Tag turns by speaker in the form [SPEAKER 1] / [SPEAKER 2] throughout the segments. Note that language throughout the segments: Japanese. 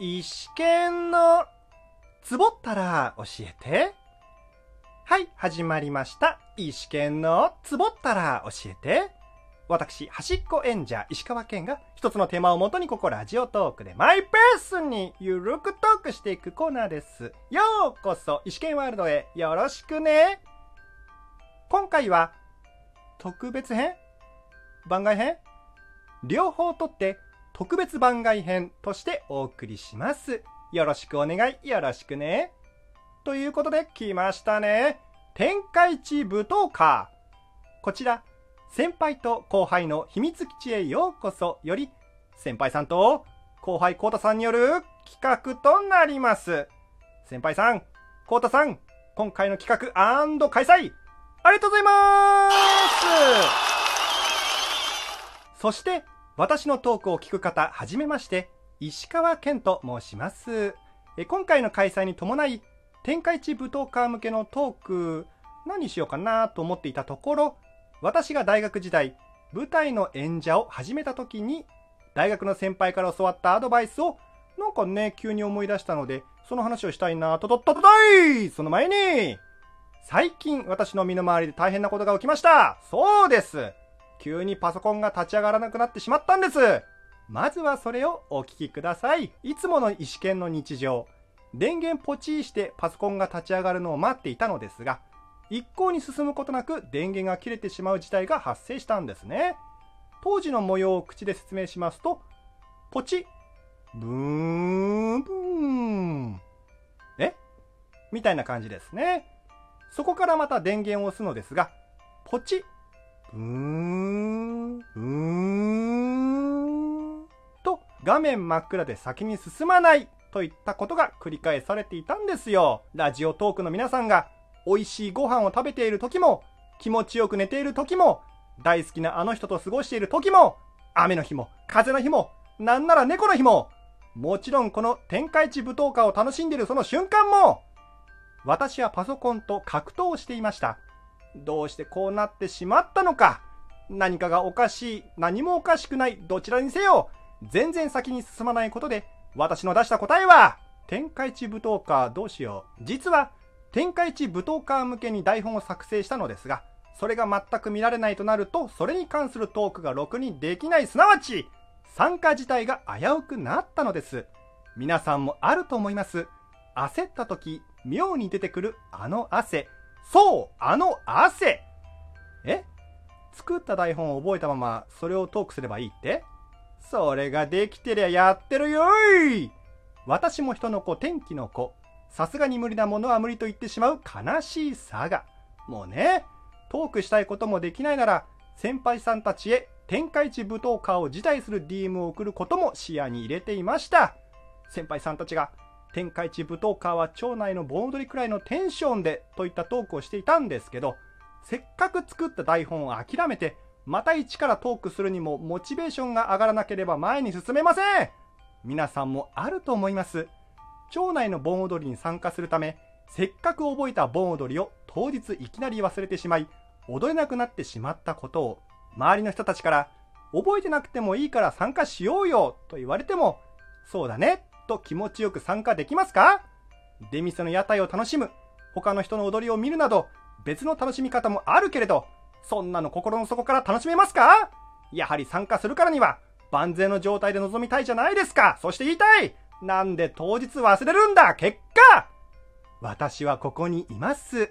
[SPEAKER 1] 石剣のつぼったら教えて。はい、始まりました。石剣のつぼったら教えて。私、端っこ演者、石川県が一つのテーマをもとにここラジオトークでマイペースにゆるくトークしていくコーナーです。ようこそ、石剣ワールドへよろしくね。今回は、特別編？番外編？両方とって特別番外編としてお送りします。よろしくお願い、よろしくね。ということで来ましたね。天下一舞踏家。こちら、先輩と後輩の秘密基地へようこそより、先輩さんと後輩コータさんによる企画となります。先輩さん、コータさん、今回の企画開催、ありがとうございますそして、私のトークを聞く方、はじめまして、石川健と申します。え今回の開催に伴い、天下一舞踏家向けのトーク、何しようかなと思っていたところ、私が大学時代、舞台の演者を始めた時に、大学の先輩から教わったアドバイスを、なんかね、急に思い出したので、その話をしたいなと、と、と、と、とい！その前に、最近私の身の回りで大変なことが起きました。そうです。急にパソコンが立ち上がらなくなってしまったんですまずはそれをお聞きください。いつもの意思権の日常。電源ポチーしてパソコンが立ち上がるのを待っていたのですが、一向に進むことなく電源が切れてしまう事態が発生したんですね。当時の模様を口で説明しますと、ポチ、ブーン、ブーン。え？みたいな感じですね。そこからまた電源を押すのですが、ポチ、ブーン、ブーンと画面真っ暗で先に進まないといったことが繰り返されていたんですよ。ラジオトークの皆さんが美味しいご飯を食べている時も、気持ちよく寝ている時も、大好きなあの人と過ごしている時も、雨の日も、風の日も、なんなら猫の日も、もちろんこの天下一舞踏家を楽しんでいるその瞬間も、私はパソコンと格闘していました。どうしてこうなってしまったのか。何かがおかしい、何もおかしくない、どちらにせよ、全然先に進まないことで、私の出した答えは、天下一舞踏家どうしよう。実は、天下一舞踏家向けに台本を作成したのですが、それが全く見られないとなると、それに関するトークがろくにできない、すなわち、参加自体が危うくなったのです。皆さんもあると思います。焦った時、妙に出てくるあの汗。そう、あの汗え？作った台本を覚えたまま、それをトークすればいいって？それができてりゃやってるよい私も人の子、天気の子。さすがに無理なものは無理と言ってしまう悲しいさが。もうね、トークしたいこともできないなら、先輩さんたちへ天下一舞踏家を辞退する DM を送ることも視野に入れていました。先輩さんたちが、天下一舞踏家は町内の盆踊りくらいのテンションでといったトークをしていたんですけど、せっかく作った台本を諦めて、また一からトークするにもモチベーションが上がらなければ前に進めません皆さんもあると思います。町内の盆踊りに参加するため、せっかく覚えた盆踊りを当日いきなり忘れてしまい、踊れなくなってしまったことを、周りの人たちから、覚えてなくてもいいから参加しようよと言われても、そうだねと気持ちよく参加できますか？出店の屋台を楽しむ、他の人の踊りを見るなど、別の楽しみ方もあるけれど、そんなの心の底から楽しめますか？やはり参加するからには、万全の状態で臨みたいじゃないですかそして言いたいなんで当日忘れるんだ？結果私はここにいます。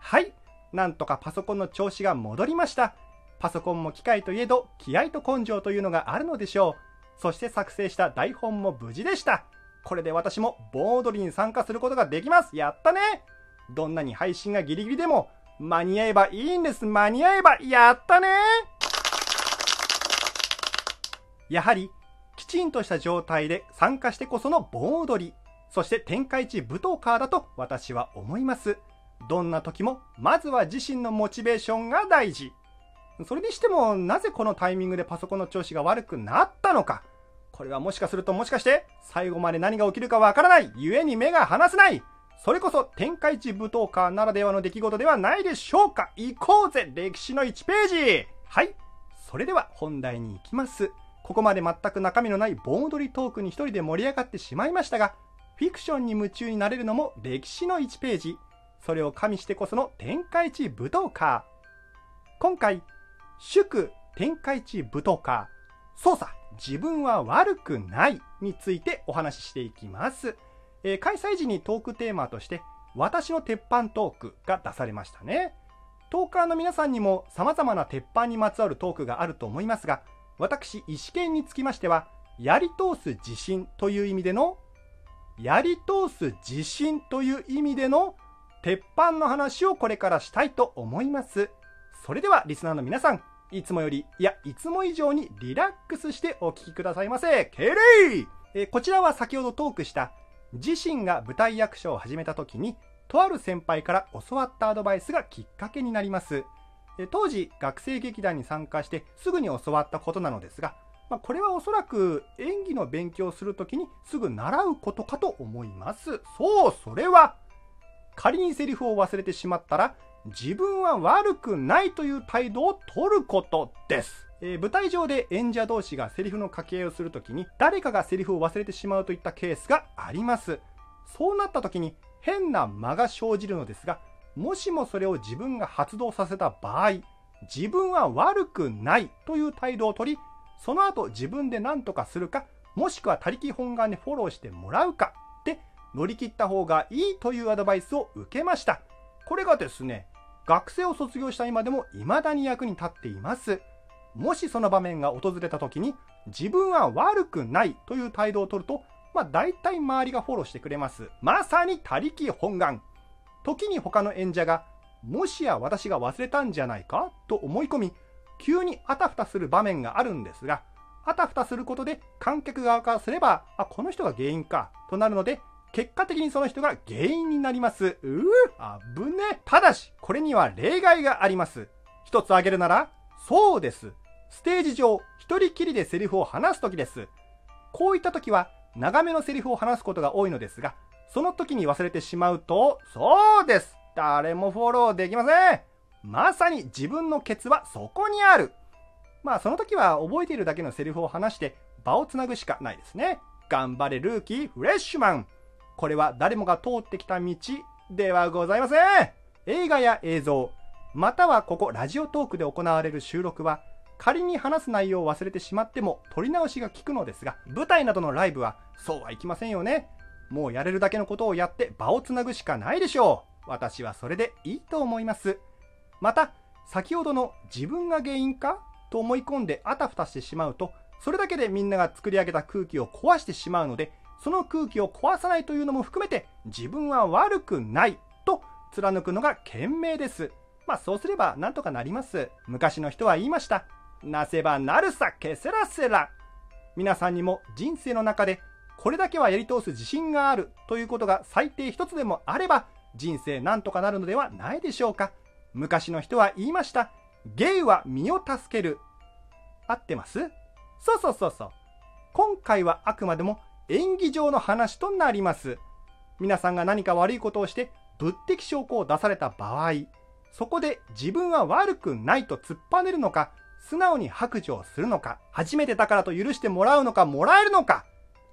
[SPEAKER 1] はい。なんとかパソコンの調子が戻りました。パソコンも機械といえど、気合と根性というのがあるのでしょう。そして作成した台本も無事でした。これで私も盆踊りに参加することができます。やったねどんなに配信がギリギリでも、間に合えばいいんです。間に合えば、やったねやはり、きちんとした状態で参加してこその盆踊り。そして天下一舞踏家だと私は思います。どんな時も、まずは自身のモチベーションが大事。それにしても、なぜこのタイミングでパソコンの調子が悪くなったのか。これはもしかするともしかして、最後まで何が起きるかわからない。故に目が離せない。それこそ天下一舞踏家ならではの出来事ではないでしょうか。行こうぜ歴史の1ページはい。それでは本題に行きます。ここまで全く中身のない盆踊りトークに一人で盛り上がってしまいましたが、フィクションに夢中になれるのも歴史の1ページ。それを加味してこその天下一武道家。今回、祝天下一武道家、操作、自分は悪くないについてお話ししていきます。えー、開催時にトークテーマとして、私の鉄板トークが出されましたね。トーカーの皆さんにも様々な鉄板にまつわるトークがあると思いますが、私、石剣につきましては、やり通す自信という意味での、やり通す自信という意味での鉄板の話をこれからしたいと思います。それではリスナーの皆さん、いつもより、いや、いつも以上にリラックスしてお聴きくださいませ。敬礼えこちらは先ほどトークした自身が舞台役者を始めた時に、とある先輩から教わったアドバイスがきっかけになります。え当時、学生劇団に参加してすぐに教わったことなのですが、まあ、これはおそらく演技の勉強をするときにすぐ習うことかと思います。そう、それは仮にセリフを忘れてしまったら自分は悪くないという態度を取ることです。えー、舞台上で演者同士がセリフの掛け合いをするときに誰かがセリフを忘れてしまうといったケースがあります。そうなったときに変な間が生じるのですが、もしもそれを自分が発動させた場合、自分は悪くないという態度を取り、その後自分で何とかするか、もしくは他力本願でフォローしてもらうかで乗り切った方がいいというアドバイスを受けました。これがですね、学生を卒業した今でも未だに役に立っています。もしその場面が訪れた時に自分は悪くないという態度を取ると、まあ大体周りがフォローしてくれます。まさに他力本願。時に他の演者が、もしや私が忘れたんじゃないかと思い込み、急にあたふたする場面があるんですが、あたふたすることで観客側からすれば、あ、この人が原因かとなるので、結果的にその人が原因になります。うぅ、あぶね。ただし、これには例外があります。一つ挙げるなら、そうです。ステージ上、一人きりでセリフを話すときです。こういったときは、長めのセリフを話すことが多いのですが、その時に忘れてしまうと、そうです誰もフォローできませんまさに自分のケツはそこにあるまあその時は覚えているだけのセリフを話して場をつなぐしかないですね。頑張れルーキーフレッシュマンこれは誰もが通ってきた道ではございません。映画や映像、またはここラジオトークで行われる収録は、仮に話す内容を忘れてしまっても撮り直しが効くのですが、舞台などのライブはそうはいきませんよね。もうやれるだけのことをやって場をつなぐしかないでしょう。私はそれでいいと思います。また、先ほどの自分が原因かと思い込んであたふたしてしまうと、それだけでみんなが作り上げた空気を壊してしまうので、その空気を壊さないというのも含めて自分は悪くないと貫くのが賢明です。まあそうすればなんとかなります。昔の人は言いました。なせばなるさ、けせらせら。皆さんにも人生の中でこれだけはやり通す自信があるということが最低一つでもあれば人生なんとかなるのではないでしょうか。昔の人は言いました。芸は身を助ける。合ってます？そうそうそうそう。今回はあくまでも演技上の話となります。皆さんが何か悪いことをして物的証拠を出された場合、そこで自分は悪くないと突っぱねるのか、素直に白状するのか、初めてだからと許してもらうのか、もらえるのか、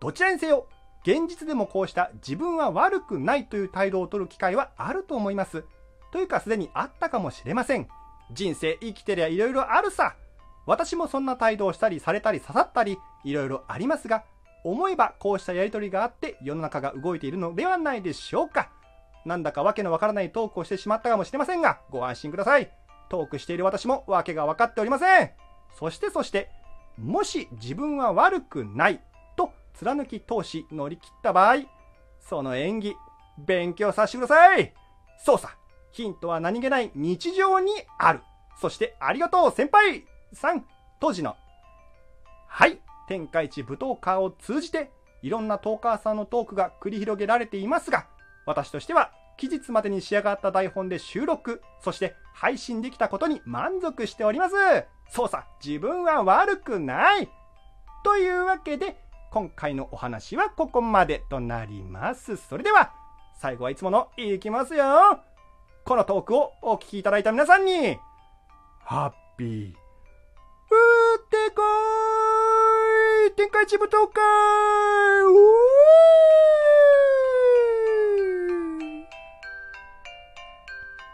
[SPEAKER 1] どちらにせよ、現実でもこうした自分は悪くないという態度を取る機会はあると思います。というかすでにあったかもしれません。人生生きてりゃ色々あるさ。私もそんな態度をしたりされたり刺さったり、色々ありますが、思えばこうしたやりとりがあって世の中が動いているのではないでしょうか。なんだかわけのわからないトークをしてしまったかもしれませんが、ご安心ください。トークしている私もわけが分かっておりません。そしてそして、もし自分は悪くないと貫き通し乗り切った場合、その演技、勉強させてください。そうさ、ヒントは何気ない日常にある。そしてありがとう先輩さん、当時の。はい。天下一舞踏家を通じて、いろんなトーカーさんのトークが繰り広げられていますが、私としては、期日までに仕上がった台本で収録、そして配信できたことに満足しております。そうさ、自分は悪くない。というわけで、今回のお話はここまでとなります。それでは、最後はいつものいきますよ。このトークをお聞きいただいた皆さんに、ハッピー、点解接唔到嘅呜！